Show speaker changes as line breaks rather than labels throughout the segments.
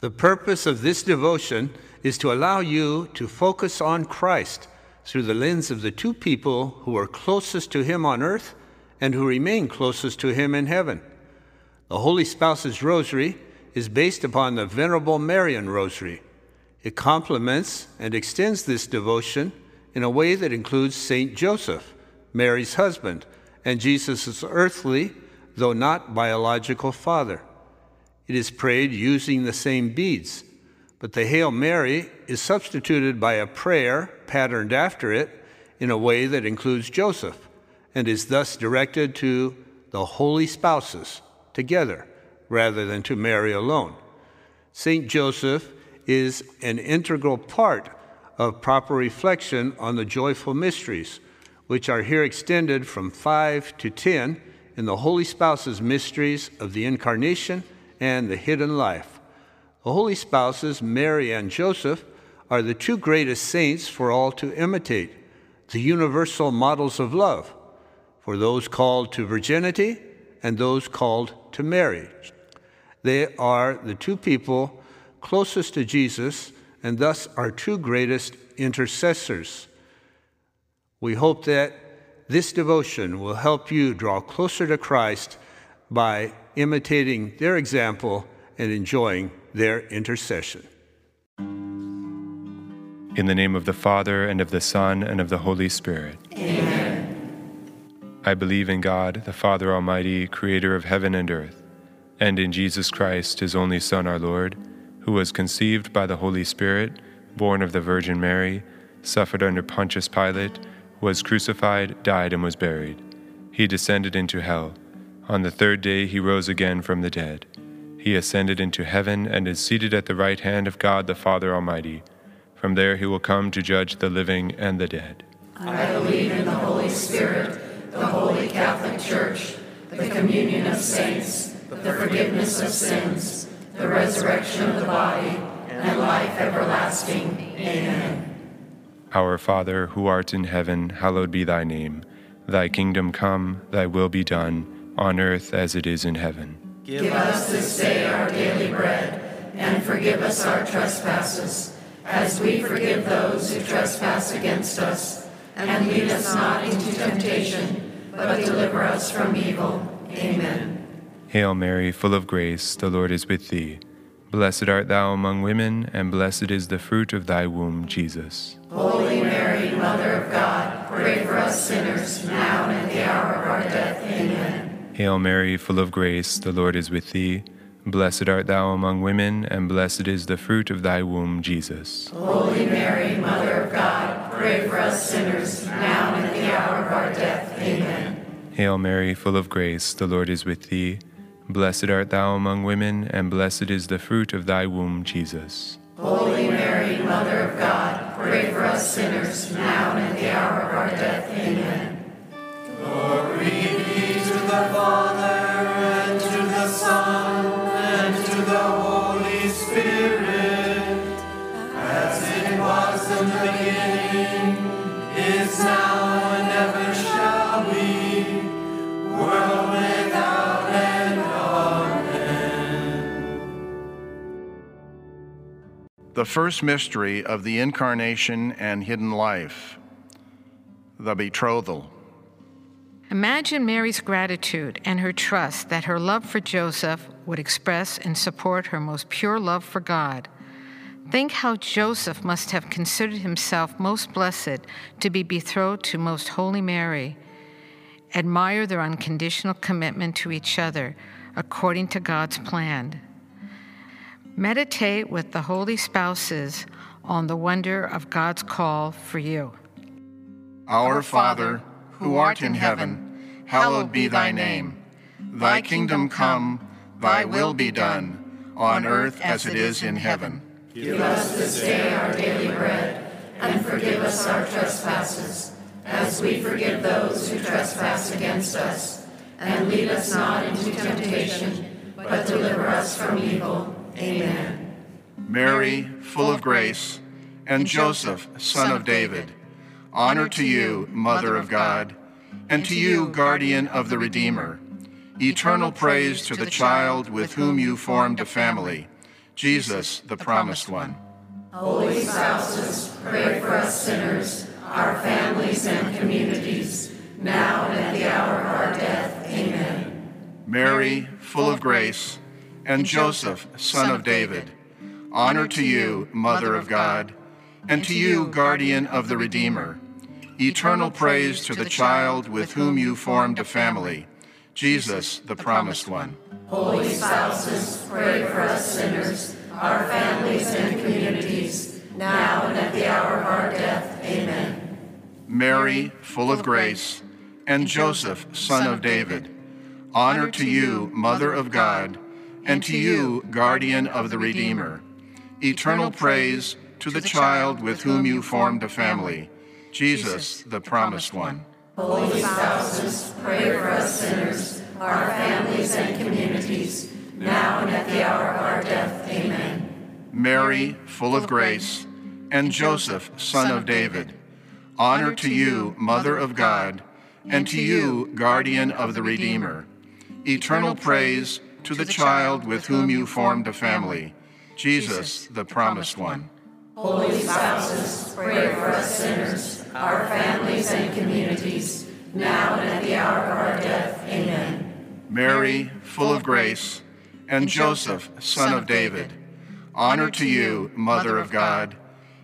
The purpose of this devotion is to allow you to focus on Christ through the lens of the two people who are closest to Him on earth and who remain closest to Him in heaven. The Holy Spouse's Rosary is based upon the Venerable Marian Rosary. It complements and extends this devotion in a way that includes Saint Joseph, Mary's husband, and Jesus' earthly, though not biological, father. It is prayed using the same beads, but the Hail Mary is substituted by a prayer patterned after it in a way that includes Joseph and is thus directed to the holy spouses together rather than to Mary alone. St. Joseph is an integral part of proper reflection on the joyful mysteries, which are here extended from 5 to 10 in the Holy Spouses' mysteries of the Incarnation and the hidden life. The Holy Spouses, Mary and Joseph, are the two greatest saints for all to imitate, the universal models of love, for those called to virginity and those called to marriage. They are the two people closest to Jesus and thus our two greatest intercessors. We hope that this devotion will help you draw closer to Christ by imitating their example and enjoying their intercession.
In the name of the Father, and of the Son, and of the Holy Spirit.
Amen.
I believe in God, the Father Almighty, creator of heaven and earth, and in Jesus Christ, his only Son, our Lord, who was conceived by the Holy Spirit, born of the Virgin Mary, suffered under Pontius Pilate, was crucified, died, and was buried. He descended into hell. On the third day he rose again from the dead. He ascended into heaven and is seated at the right hand of God the Father Almighty. From there he will come to judge the living and the dead.
I believe in the Holy Spirit, the holy Catholic Church, the communion of saints, the forgiveness of sins, the resurrection of the body, and life everlasting. Amen.
Our Father, who art in heaven, hallowed be thy name. Thy kingdom come, thy will be done, on earth as it is in heaven.
Give us this day our daily bread, and forgive us our trespasses, as we forgive those who trespass against us. And lead us not into temptation, but deliver us from evil. Amen.
Hail Mary, full of grace, the Lord is with thee. Blessed art thou among women, and blessed is the fruit of thy womb, Jesus.
Holy Mary, Mother of God, pray for us sinners, now and at the hour of our death. Amen.
Hail Mary, full of grace, the Lord is with thee. Blessed art thou among women, and blessed is the fruit of thy womb, Jesus.
Holy Mary, Mother of God, pray for us sinners, now and at the hour of our death. Amen.
Hail Mary, full of grace, the Lord is with thee. Blessed art thou among women, and blessed is the fruit of thy womb, Jesus.
Holy Mary, Mother of God, pray for us sinners, now and at the hour of our death. Amen.
The
first mystery of the Incarnation and Hidden Life, the Betrothal.
Imagine Mary's gratitude and her trust that her love for Joseph would express and support her most pure love for God. Think how Joseph must have considered himself most blessed to be betrothed to Most Holy Mary. Admire their unconditional commitment to each other according to God's plan. Meditate with the holy spouses on the wonder of God's call for you.
Our Father, who art in heaven, hallowed be thy name. Thy kingdom come, thy will be done, on earth as it is in heaven.
Give us this day our daily bread, and forgive us our trespasses, as we forgive those who trespass against us. And lead us not into temptation, but deliver us from evil. Amen.
Mary, full of grace, and Joseph, son of David, honor to you, Mother of God, and to you, guardian of the Redeemer. Eternal praise to the child with whom you formed a family Jesus, the promised one.
Holy spouses, pray for us sinners, our families and communities, now and at the hour of our death. Amen.
Mary, full of grace, and Joseph, son of David, honor to you, Mother of God, and to you, guardian of the Redeemer. Eternal praise to the child with whom you formed a family, Jesus, the promised one.
Holy spouses, pray for us sinners, our families and communities, now and at the hour of our death. Amen.
Mary, full of grace, and Joseph, son of David, honor to you, Mother of God, and to you, guardian of the Redeemer. Eternal praise to the child with whom you formed a family, Jesus, the promised one.
Holy spouses, pray for us sinners, our families and communities, now and at the hour of our death. Amen.
Mary, full of grace, and Joseph, son of David, honor to you, Mother of God, and to you, guardian of the Redeemer. Eternal praise to the child with whom you formed a family, Jesus, the promised one.
Holy spouses, pray for us sinners, our families and communities, now and at the hour of our death. Amen.
Mary, full of grace, and Joseph, son of David, honor to you, Mother of God,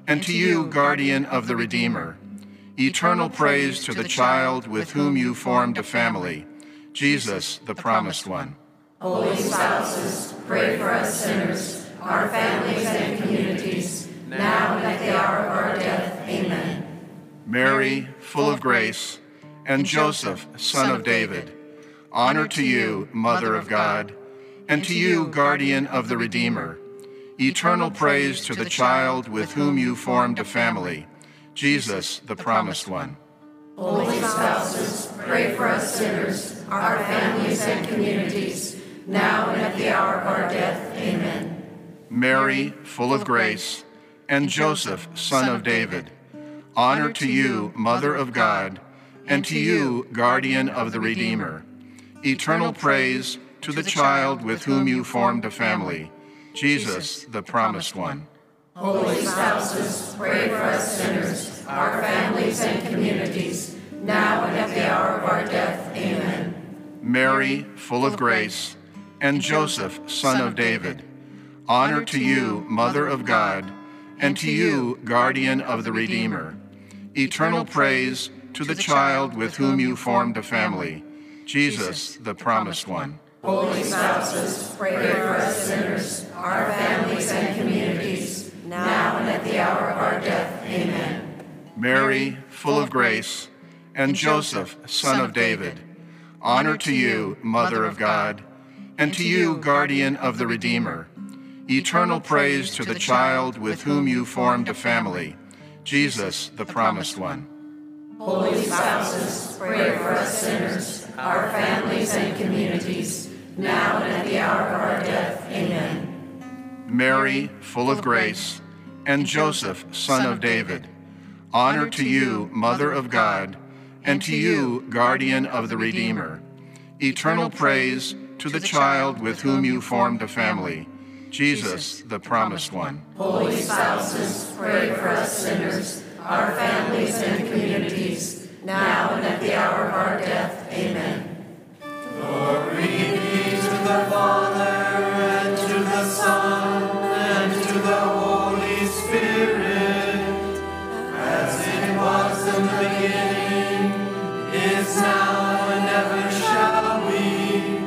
and to you, guardian of the Redeemer. Eternal praise to the child with whom you formed a family, Jesus, the promised one.
Holy spouses, pray for us sinners, our families and communities, now and at the hour of our death. Amen.
Mary, full of grace, and Joseph, son of David, honor to you, Mother of God, and to you, guardian of the Redeemer. Eternal praise to the child with whom you formed a family, Jesus, the promised one.
Holy spouses, pray for us sinners, our families and communities, now and at the hour of our death. Amen.
Mary, full of grace, and Joseph, son of David, honor to you, Mother of God, and to you, guardian of the Redeemer. Eternal praise to the child with whom you formed a family, Jesus, the promised one.
Holy spouses, pray for us sinners, our families and communities, now and at the hour of our death. Amen.
Mary, full of grace, and Joseph, son of David, honor to you, Mother of God, and to you, guardian of the Redeemer. Eternal praise to the child with whom you formed a family, Jesus, the promised one.
Holy spouses, pray for us sinners, our families and communities, now and at the hour of our death. Amen.
Mary, full of grace, and Joseph, son of David, honor to you, Mother of God, and to you, guardian of the Redeemer. Eternal praise to the child with whom you formed a family, Jesus, the promised one.
Holy spouses, pray for us sinners, our families and communities, now and at the hour of our death. Amen.
Mary, full of grace, and Joseph, son of David, honor to you, Mother of God, and to you, guardian of the Redeemer. Eternal praise to the child with whom you formed a family, Jesus, the promised one.
Holy spouses, pray for us sinners, our families and communities, now and at the hour of our death. Amen.
Glory be to the Father, and to the Son, and to the Holy Spirit, as it was in the beginning, is now, and ever shall be,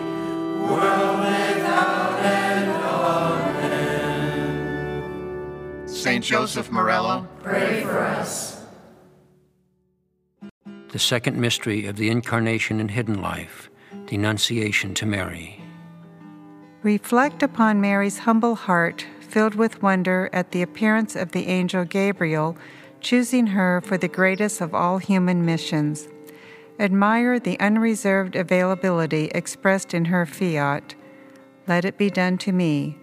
world without end. Amen.
Saint Joseph Marello,
Pray for us.
The second mystery of the Incarnation and Hidden Life, the Annunciation to Mary.
Reflect upon Mary's humble heart, filled with wonder at the appearance of the angel Gabriel, choosing her for the greatest of all human missions. Admire the unreserved availability expressed in her fiat Let it be done to me.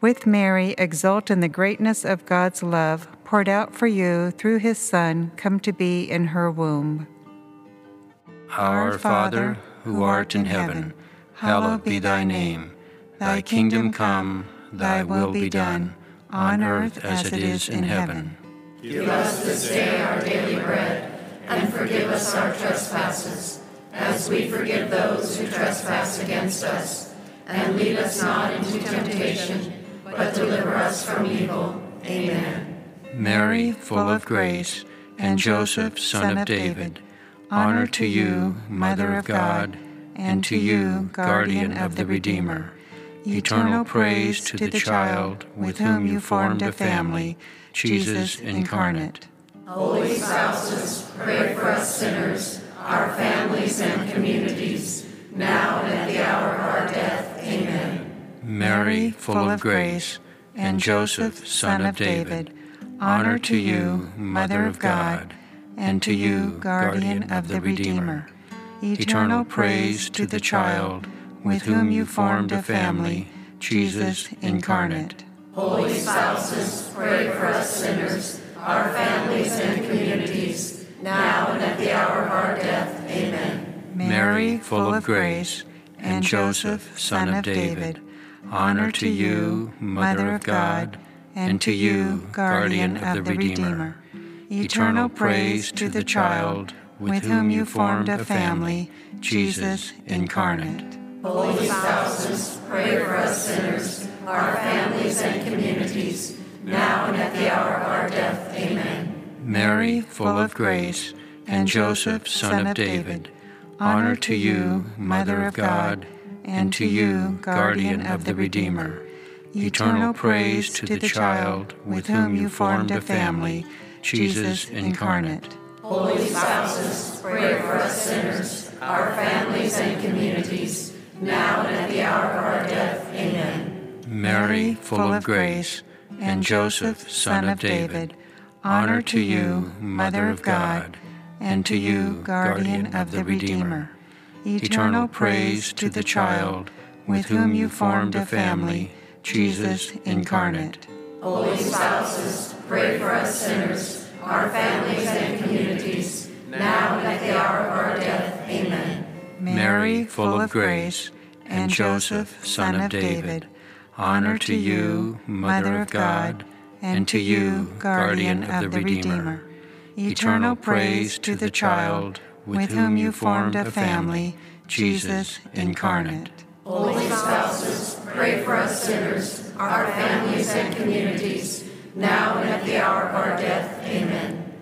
With Mary, exult in the greatness of God's love poured out for you through his Son, come to be in her womb.
Our Father, who art in heaven, hallowed be thy name. Thy kingdom come, thy will be done, on earth as it is in heaven.
Give us this day our daily bread, and forgive us our trespasses, as we forgive those who trespass against us. And lead us not into temptation, but deliver us from evil. Amen.
Mary, full of grace, and Joseph, son of David, honor to you, Mother of God, and to you, guardian of the Redeemer. Eternal praise to the child with whom you formed a family, Jesus incarnate.
Holy spouses, pray for us sinners, our families and communities, now and at the hour of our death. Amen.
Mary, full of grace, and Joseph, son of David, honor to you, Mother of God, and to you, guardian of the Redeemer. Eternal praise to the child with whom you formed a family, Jesus incarnate.
Holy spouses, pray for us sinners, our families and communities, now and at the hour of our death. Amen.
Mary, full of grace, and Joseph, son of David, honor to you, Mother of God, and to you, guardian of the Redeemer. Eternal praise to the child with whom you formed a family, Jesus incarnate.
Holy spouses, pray for us sinners, our families and communities, now and at the hour of our death. Amen.
Mary, full of grace, and Joseph, son of David, honor to you, Mother of God, and to you, guardian of the Redeemer. Eternal praise to the child with whom you formed a family, Jesus incarnate.
Holy spouses, pray for us sinners, our families and communities, now and at the hour of our death. Amen.
Mary, full of grace, and Joseph, son of David, honor to you, Mother of God, and to you, guardian of the Redeemer. Eternal praise to the child with whom you formed a family, Jesus incarnate.
Holy spouses, pray for us sinners, our families and communities, now and at the hour of our death. Amen.
Mary, full of grace, and Joseph, son of David, honor to you, Mother of God, and to you, guardian of the Redeemer. Eternal praise to the child with whom you formed a family, Jesus incarnate.
Holy spouses, pray for us sinners, our families and communities, now and at the hour of our death. Amen.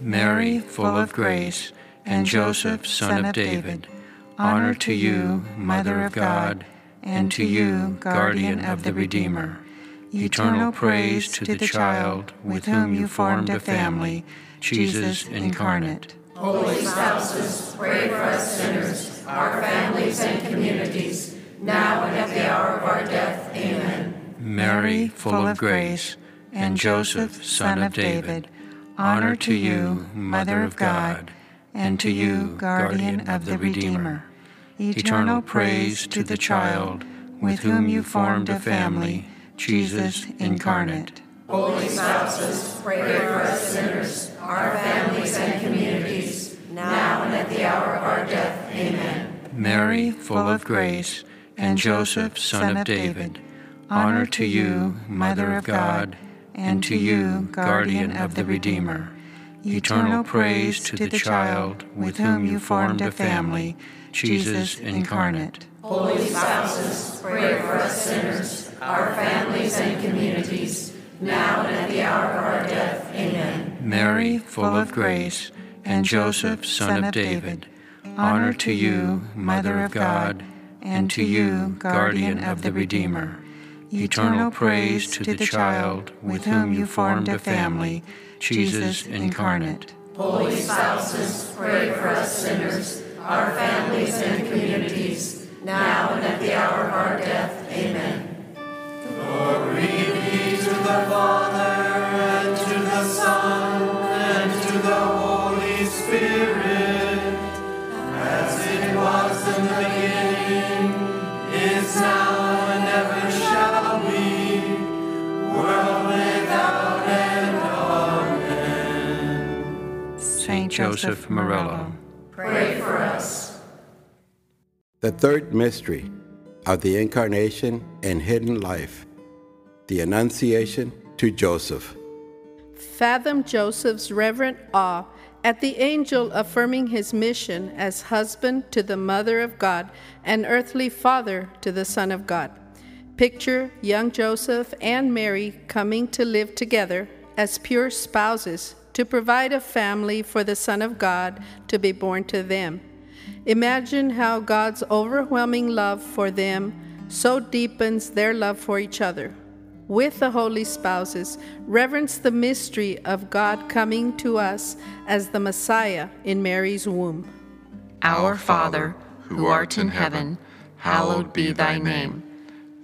Mary, full of grace, and Joseph, son of David, honor to you, Mother of God, and to you, guardian of the Redeemer. Eternal praise to the child with whom you formed a family, Jesus incarnate.
Holy spouses, pray for us sinners, our families and communities, now and at the hour of our death. Amen.
Mary, full of grace, and Joseph, son of David, honor to you, Mother of God, and to you, guardian of the Redeemer. Eternal praise to the child with whom you formed a family, Jesus incarnate.
Holy spouses, pray for us sinners, our families and communities, now and at the hour of our death. Amen.
Mary, full of grace, and Joseph, son of David, honor to you, Mother of God, and to you, guardian of the Redeemer. Eternal praise to the child with whom you formed a family, Jesus incarnate.
Holy spouses, pray for us sinners, our families and communities, now and at the hour of our death. Amen.
Mary, full of grace, and Joseph, son of David, honor to you, Mother of God, and to you, guardian of the Redeemer. Eternal praise to the child with whom you formed a family, Jesus incarnate.
Holy spouses, pray for us sinners, our families and communities, now and at the hour of our death. Amen.
Glory be to the Father, and to the Son, and to the Holy Spirit, as it was in the beginning, is now,
Joseph Marello.
Pray for us.
The third mystery of the Incarnation and Hidden Life. The Annunciation to Joseph.
Fathom Joseph's reverent awe at the angel affirming his mission as husband to the Mother of God and earthly father to the Son of God. Picture young Joseph and Mary coming to live together as pure spouses to provide a family for the Son of God to be born to them. Imagine how God's overwhelming love for them so deepens their love for each other. With the holy spouses, reverence the mystery of God coming to us as the Messiah in Mary's womb.
Our Father, who art in heaven, hallowed be thy name.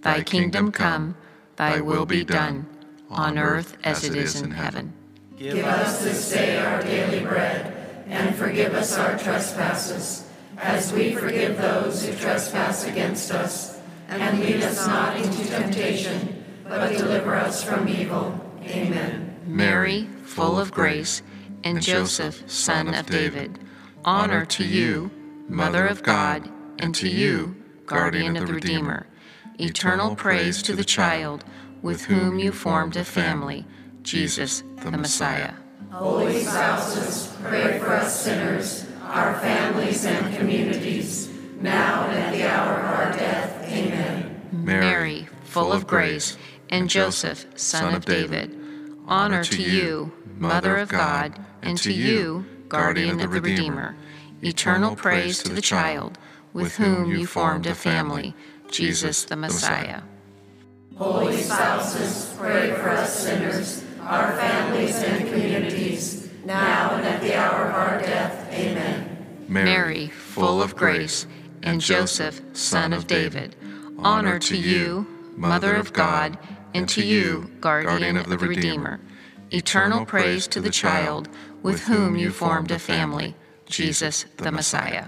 Thy kingdom come, thy will be done, on earth as it is in heaven.
Give us this day our daily bread, and forgive us our trespasses, as we forgive those who trespass against us. And lead us not into temptation, but deliver us from evil. Amen.
Mary, full of grace, and Joseph, son of David, honor to you, Mother of God, and to you, guardian of the Redeemer. Eternal praise to the child with whom you formed a family, Jesus, the Messiah.
Holy spouses, pray for us sinners, our families and communities, now and at the hour of our death. Amen.
Mary, full of grace, and Joseph, son of David, honor to you, Mother of God, and to you, guardian of the Redeemer. Eternal praise to the child with whom you formed a family, Jesus the Messiah.
Holy spouses, pray for us sinners, our families and communities, now and at the hour of our death. Amen.
Mary, full of grace, and Joseph, son of David, honor to you, Mother of God, and to you, guardian of the Redeemer. Eternal praise to the child with whom you formed a family, Jesus the Messiah.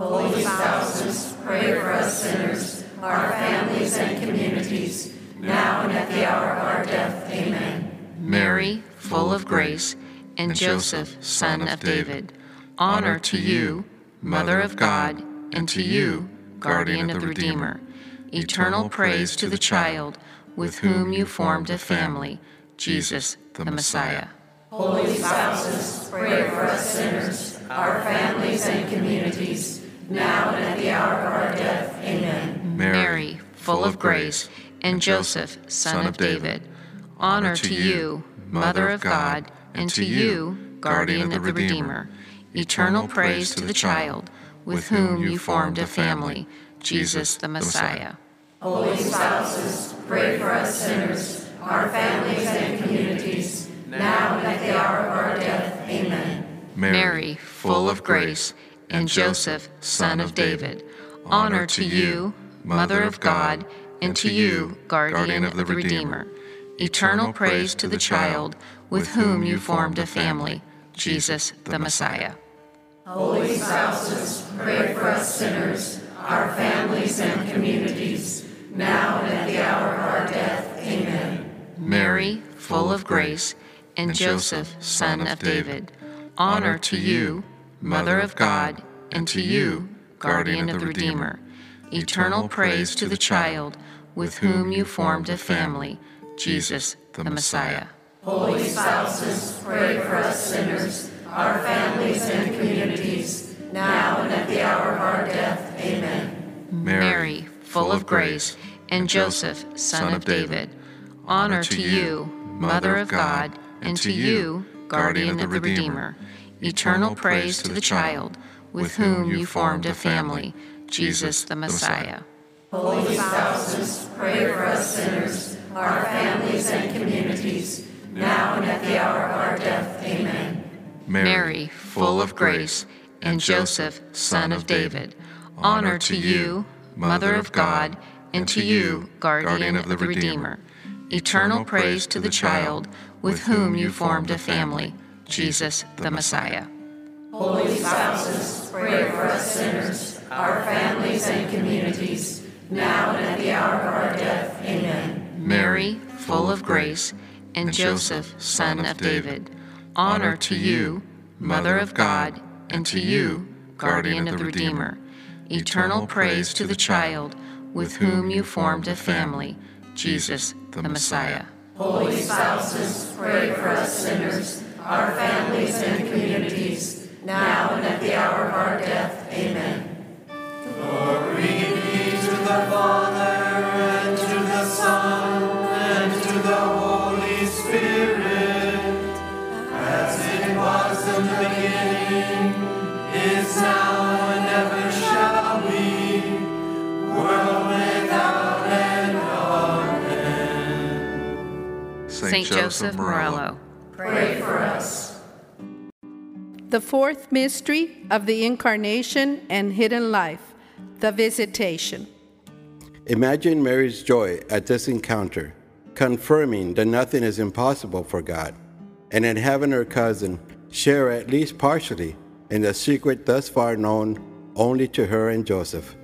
Holy spouses, pray for us sinners, our families and communities, now and at the hour of our death. Amen.
Mary, full of grace, and Joseph, son of David, honor to you, Mother of God, and to you, guardian of the Redeemer. Eternal praise to the child with whom you formed a family, Jesus the Messiah.
Holy spouses, pray for us sinners, our families and communities, now and at the hour of our death. Amen.
Mary, full of grace, and Joseph, son of David, honor to you, Mother of God, and to you, guardian of the Redeemer. Eternal praise to the child with whom you formed a family, Jesus the Messiah.
Holy spouses, pray for us sinners, our families and communities, now and at the hour of our death. Amen.
Mary, full of grace, and Joseph, son of David, honor to you, Mother of God, and to you, guardian of the Redeemer. Eternal praise to the child with whom you formed a family, Jesus the Messiah.
Holy spouses, pray for us sinners, our families and communities, now and at the hour of our death. Amen.
Mary, full of grace, and Joseph, son of David, honor to you, Mother of God, and to you, guardian of the Redeemer. Eternal praise to the child with whom you formed a family, Jesus the Messiah.
Holy spouses, pray for us sinners, our families and communities, now and at the hour of our death. Amen.
Mary, full of grace, and Joseph, son of David, honor to you, Mother of God, and to you, guardian of the Redeemer. Eternal praise to the child with whom you formed a family, Jesus the Messiah.
Holy spouses, pray for us sinners, our families and communities, now and at the hour of our death. Amen.
Mary, full of grace, and Joseph, son of David, honor to you, Mother of God, and to you, guardian of the Redeemer. Eternal praise to the child with whom you formed a family, Jesus the Messiah.
Holy spouses, pray for us sinners, our families and communities, now and at the hour of our death. Amen.
Mary, full of grace, and Joseph, son of David, honor to you, Mother of God, and to you, guardian of the Redeemer. Eternal praise to the child with whom you formed a family, Jesus the Messiah.
Holy spouses, pray for us sinners, our families and communities, now and at the hour of our death. Amen.
Glory be to the Father, and to the Son, and to the Holy Spirit, as it was in the beginning, is now, and ever shall be, world without end. Amen.
Saint Joseph Marello.
Pray for us.
The fourth mystery of the Incarnation and Hidden Life, the Visitation.
Imagine Mary's joy at this encounter, confirming that nothing is impossible for God, and in having her cousin share at least partially in the secret thus far known only to her and Joseph.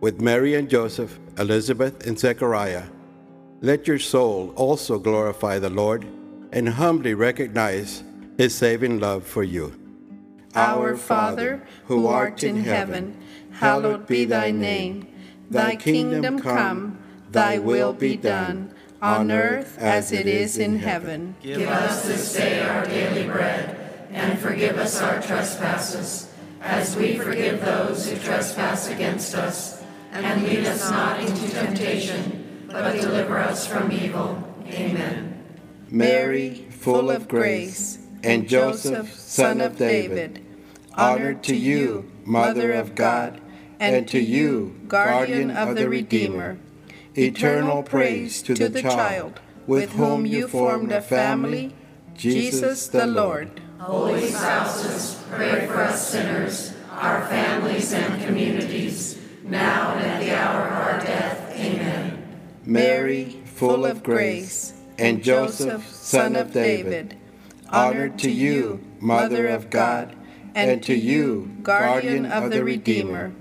With Mary and Joseph, Elizabeth and Zechariah, let your soul also glorify the Lord and humbly recognize his saving love for you.
Our Father, who art in heaven, hallowed be thy name. Thy kingdom come, thy will be done, on earth as it is in heaven.
Give us this day our daily bread, and forgive us our trespasses, as we forgive those who trespass against us. And lead us not into temptation, but deliver us from evil. Amen.
Mary, full of grace, and Joseph, son of David, honor to you, Mother of God, and to you, guardian of the Redeemer. Eternal praise to the child with whom you formed a family, Jesus the Lord.
Holy spouses, pray for us sinners, our families and communities, now and at the hour of our death. Amen.
Mary, full of grace, and Joseph, son of David, honor to you, Mother of God, and to you, guardian of the Redeemer.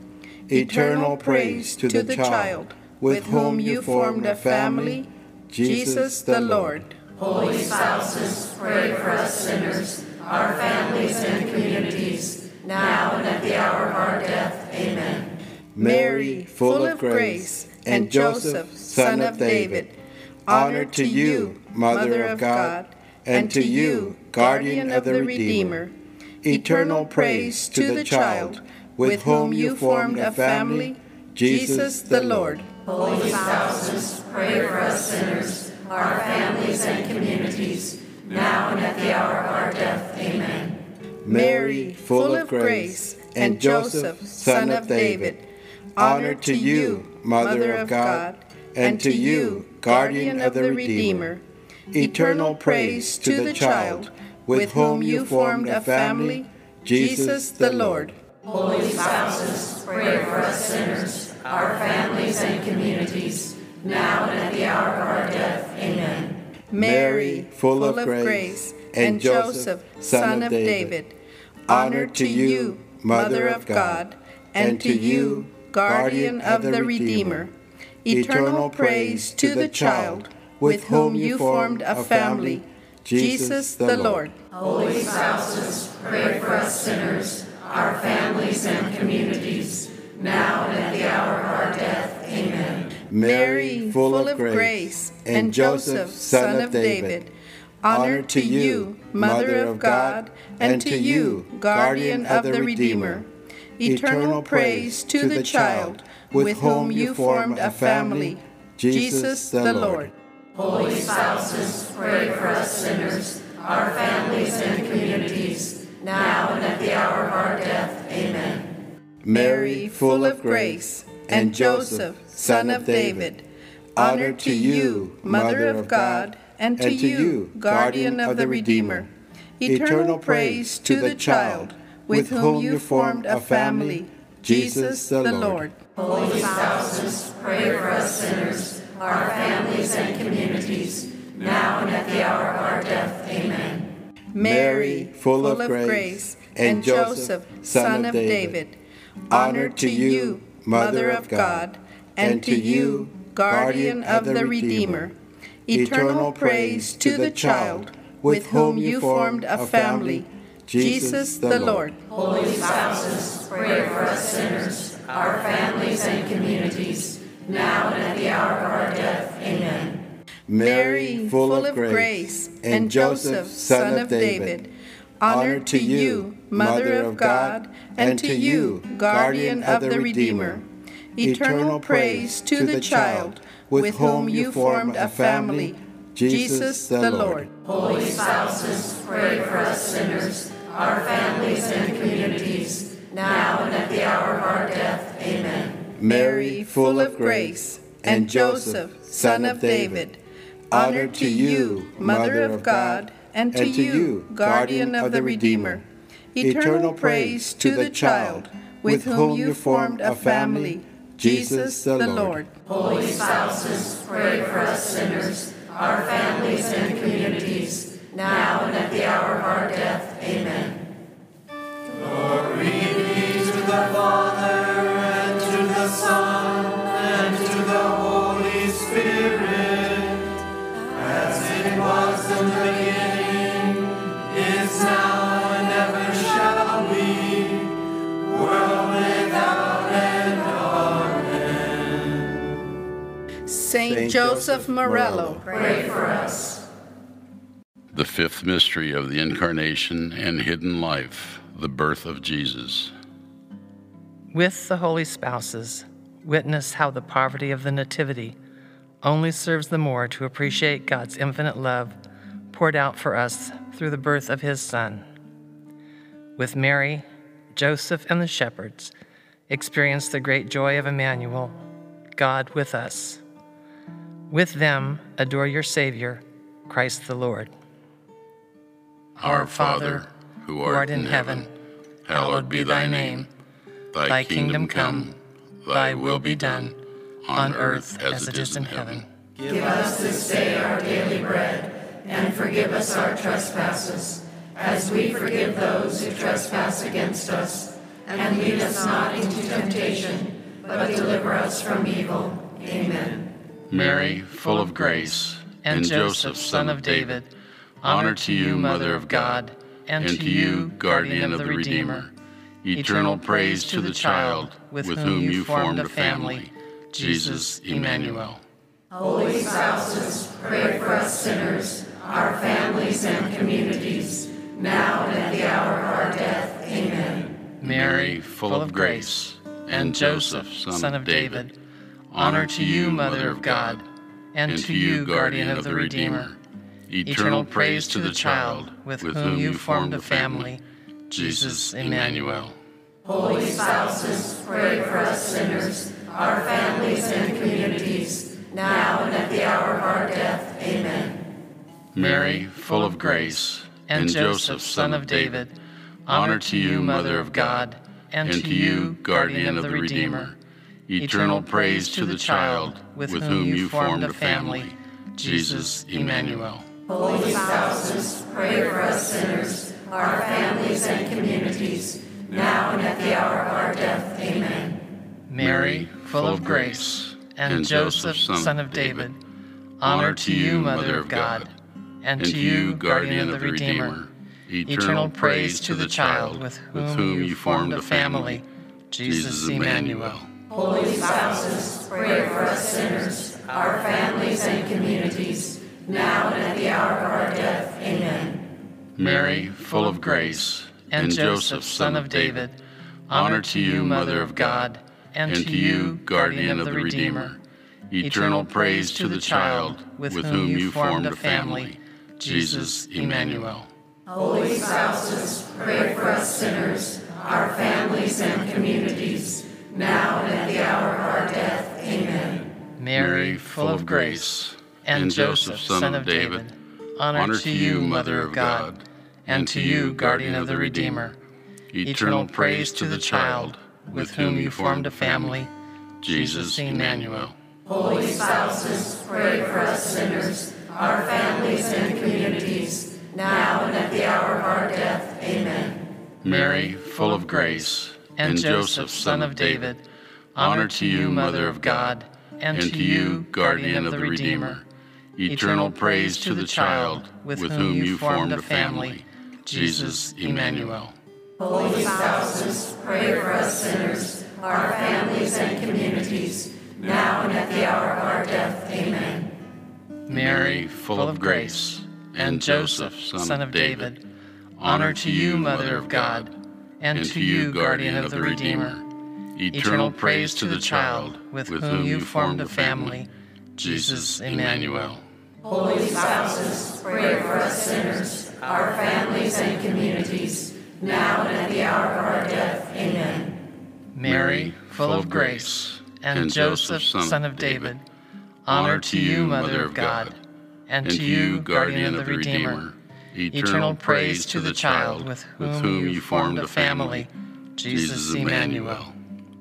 Eternal praise to the child with whom you formed a family, Jesus the Lord.
Holy spouses, pray for us sinners, our families and communities, now and at the hour of our death. Amen.
Mary, full of grace, and Joseph, son of David, honor to you, Mother of God, and to you, guardian of the Redeemer. Eternal praise to the child with whom you formed a family, Jesus the Lord.
Holy spouses, pray for us sinners, our families and communities, now and at the hour of our death. Amen.
Mary, full of grace, and Joseph, son of David, honor to you, Mother of God, and to you, guardian of the Redeemer. Eternal praise to the child with whom you formed a family, Jesus the Lord.
Holy spouses, pray for us sinners, our families and communities, now and at the hour of our death. Amen.
Mary, full of grace, and Joseph, son of David, honor to you, Mother of God, and to you, guardian of the Redeemer. Eternal praise to the child with whom you formed a family, Jesus the Lord.
Holy spouses, pray for us sinners, our families and communities, now and at the hour of our death. Amen.
Mary, full of grace, and Joseph, son of David, honor to you, Mother of God, and to you, guardian of the Redeemer. Eternal praise to the child with whom you formed a family, Jesus the Lord.
Holy spouses, pray for us sinners, our families and communities, now and at the hour of our death. Amen.
Mary, full of grace, and Joseph, son of David, honor to you, Mother of God, and to you, guardian of the Redeemer. Eternal praise to the child with whom you formed a family, Jesus the Lord.
Holy spouses, pray for us sinners, our families and communities, now and at the hour of our death. Amen.
Mary, full of grace, and Joseph, son of David, honor to you, Mother of God, and to you, guardian of the Redeemer. Eternal praise to the child with whom you formed a family, Jesus the Lord.
Holy spouses, pray for us sinners, our families and communities, now and at the hour of our death. Amen.
Mary, full of grace, and Joseph, son of David, honor to you, Mother of God, and to you, guardian of the Redeemer. Eternal praise to the child with whom you formed a family, Jesus the Lord.
Holy spouses, pray for us sinners, our families and communities, now and at the hour of our death. Amen.
Mary, full of grace, and Joseph, son of David, honor to you, Mother of God, and to you, guardian of the Redeemer. Eternal praise to the child with whom you formed a family, Jesus the Lord.
Holy spouses, pray for us sinners, our families and communities, now and at the hour of our death. Amen.
Glory be to the Father,
Saint Joseph Marello,
Pray for us.
The fifth mystery of the Incarnation and hidden life, the birth of Jesus.
With the holy spouses, witness how the poverty of the Nativity only serves the more to appreciate God's infinite love poured out for us through the birth of His Son. With Mary, Joseph, and the shepherds, experience the great joy of Emmanuel, God with us. With them, adore your Savior, Christ the Lord.
Our Father, who art in heaven, hallowed be thy name. Thy kingdom come, thy will be done, on earth as it is in heaven.
Give us this day our daily bread, and forgive us our trespasses, as we forgive those who trespass against us. And lead us not into temptation, but deliver us from evil. Amen.
Mary, full of grace, and Joseph, son of David, honor to you, Mother of God, and to you, guardian of the Redeemer. Eternal praise to the child with whom you formed a family, Jesus Emmanuel.
Holy spouses, pray for us sinners, our families and communities, now and at the hour of our death. Amen.
Mary, full of grace, and Joseph, son of David, honor to you, Mother of God, and to you, guardian of the Redeemer. Eternal praise to the child with whom you formed a family, Jesus Emmanuel.
Holy spouses, pray for us sinners, our families and communities, now and at the hour of our death. Amen.
Mary, full of grace, and Joseph, son of David, honor to you, Mother of God, and to you, guardian of the Redeemer. Eternal praise to the child with whom you formed a family, Jesus Emmanuel.
Holy spouses, pray for us sinners, our families and communities, now and at the hour of our death. Amen.
Mary, full of grace, and Joseph, son of David, honor to you, Mother of God, and to you, guardian of the Redeemer. Eternal praise to the child with whom you formed a family, Jesus Emmanuel.
Holy spouses, pray for us sinners, our families and communities, now and at the hour of our death. Amen.
Mary, full of grace, and Joseph, son of David, honor to you, Mother of God, and to you, guardian of the Redeemer. Eternal praise to the child with whom you formed a family, Jesus Emmanuel.
Holy spouses, pray for us sinners, our families and communities, now and at the hour of our death. Amen.
Mary, full of grace, and Joseph, son of David, honor to you, Mother of God, and to you, guardian of the Redeemer. Eternal praise to the child with whom you formed a family, Jesus Emmanuel.
Holy spouses, pray for us sinners, our families and communities, now and at the hour of our death. Amen.
Mary, full of grace, and Joseph, son of David, honor to you, Mother of God, and to you, guardian of the Redeemer. Eternal praise to the child with whom you formed a family, Jesus Emmanuel.
Holy spouses, pray for us sinners, our families and communities, now and at the hour of our death. Amen.
Mary, full of grace, and Joseph, son of David, honor to you, Mother of God, and to you, guardian of the Redeemer. Eternal praise to the child with whom you formed a family, Jesus Emmanuel.
Holy spouses, pray for us sinners, our families and communities, now and at the hour of our death. Amen.
Mary, full of grace, and Joseph, son of David, honor to you, Mother of God, and to you, guardian of the Redeemer. Eternal praise to the child with whom you formed a family, Jesus Emmanuel.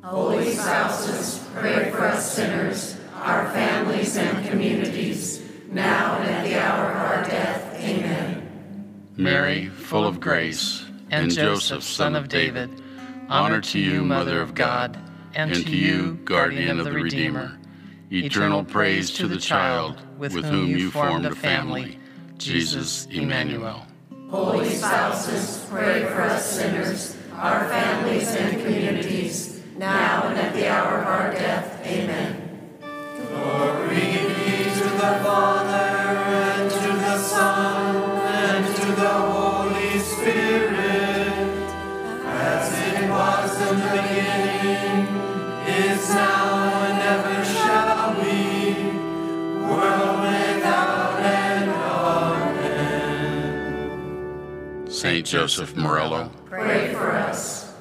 Holy spouses, pray for us sinners, our families and communities, now and at the hour of our death. Amen.
Mary, full of grace, and Joseph, son of David, honor to you, Mother of God, and to you, guardian of the Redeemer. Eternal praise to the child with whom you formed a family, Jesus Emmanuel.
Holy spouses, pray for us sinners, our families and communities, now and at the hour of our death. Amen.
Glory be to the Father, and to the Son, and to the Holy Spirit, as it was in the beginning, is now,
Saint Joseph Marello,
Pray for us.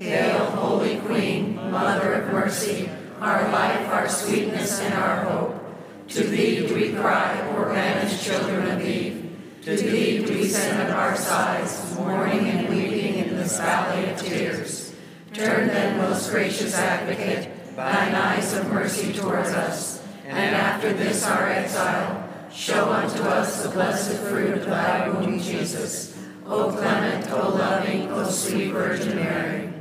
Hail, Holy Queen, Mother of Mercy, our life, our sweetness, and our hope. To thee do we cry, poor banished children of Eve. To thee do we send up our sighs, mourning and weeping in this valley of tears. Turn then, most gracious advocate, thine eyes of mercy towards us, and after this our exile, show unto us the blessed fruit of thy womb, Jesus. O clement, O loving, O sweet Virgin Mary.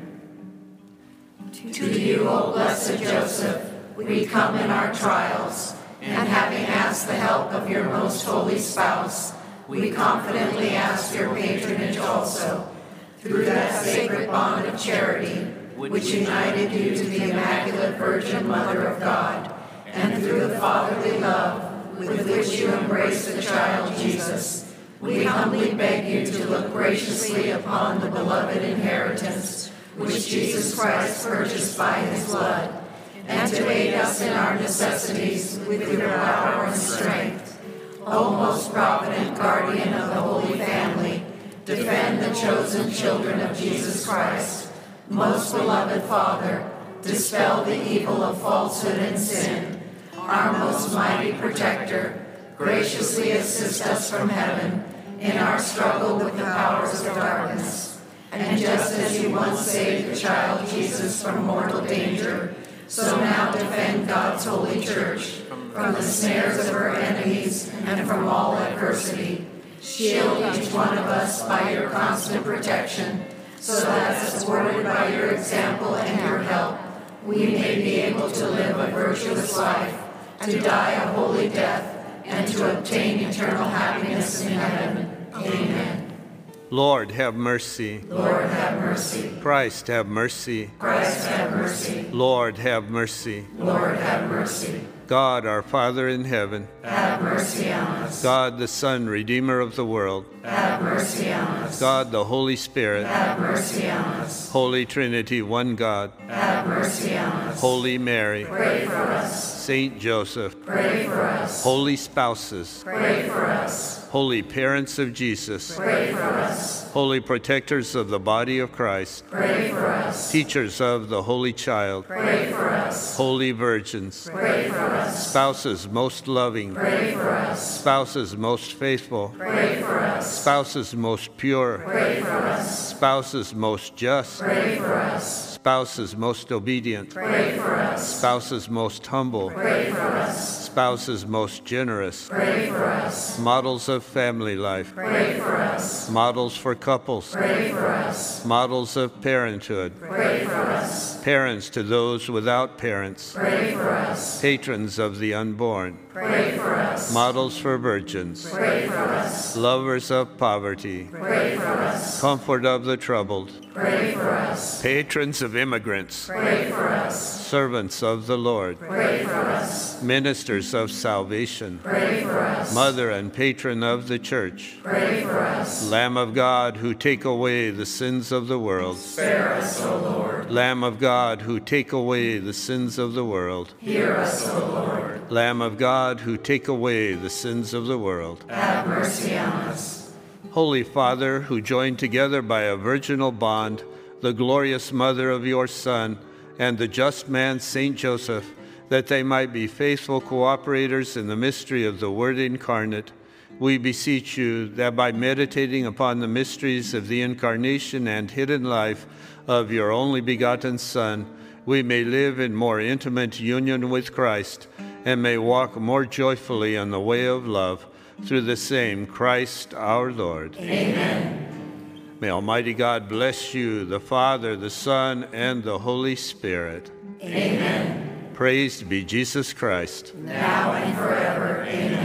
To you, O blessed Joseph, we come in our trials, and having asked the help of your most holy spouse, we confidently ask your patronage also, through that sacred bond of charity which united you to the Immaculate Virgin Mother of God, and through the fatherly love with which you embrace the child Jesus, we humbly beg you to look graciously upon the beloved inheritance which Jesus Christ purchased by his blood, and to aid us in our necessities with your power and strength. O most provident guardian of the Holy Family, defend the chosen children of Jesus Christ. Most beloved Father, dispel the evil of falsehood and sin. Our most mighty protector, graciously assist us from heaven in our struggle with the powers of darkness. And just as you once saved the child Jesus from mortal danger, so now defend God's holy church from the snares of her enemies and from all adversity. Shield each one of us by your constant protection, so that, supported by your example and your help, we may be able to live a virtuous life, to die a holy death, and to obtain eternal happiness in heaven. Amen.
Lord, have mercy.
Lord, have mercy.
Christ, have mercy.
Christ, have mercy.
Lord, have mercy.
Lord, have mercy.
God, our Father in heaven,
Have mercy on us.
God, the Son, Redeemer of the world,
Have mercy on us.
God, the Holy Spirit,
Have mercy on us.
Holy Trinity, one God,
Have mercy on us.
Holy Mary,
Pray for us.
Saint Joseph,
Pray for us.
holy spouses,
Pray for us.
Holy parents of Jesus,
Pray for us.
holy protectors of the body of Christ,
Pray for us.
teachers of the Holy Child,
Pray for us.
holy virgins,
Pray for us.
spouses most loving,
Pray for us.
spouses most faithful,
Pray for us.
spouses most pure,
Pray for us.
spouses most just,
Pray for us.
spouses most obedient,
Pray for us.
spouses most humble,
Pray for us.
spouses most generous,
Pray for us.
models of family life,
Pray for us.
models for couples,
Pray for us.
models of parenthood,
Pray for us.
parents to those without parents,
Pray for us.
patrons of the unborn,
Pray for us.
models for virgins,
Pray for us.
lovers of poverty,
Pray for us.
comfort of the troubled,
Pray for us.
Patrons of immigrants.
Pray for us.
Servants of the Lord.
Pray for us.
Ministers of salvation.
Pray for us.
Mother and patron of the church.
Pray for us.
Lamb of God who take away the sins of the world.
Spare us, O Lord.
Lamb of God who take away the sins of the world.
Hear us, O Lord.
Lamb of God who take away the sins of the world.
Have mercy on us.
Holy Father, who joined together by a virginal bond the glorious mother of your Son and the just man Saint Joseph, that they might be faithful cooperators in the mystery of the Word incarnate, we beseech you that by meditating upon the mysteries of the incarnation and hidden life of your only begotten Son, we may live in more intimate union with Christ and may walk more joyfully on the way of love through the same Christ our Lord.
Amen.
May Almighty God bless you, the Father, the Son, and the Holy Spirit.
Amen.
Praised be Jesus Christ.
Now and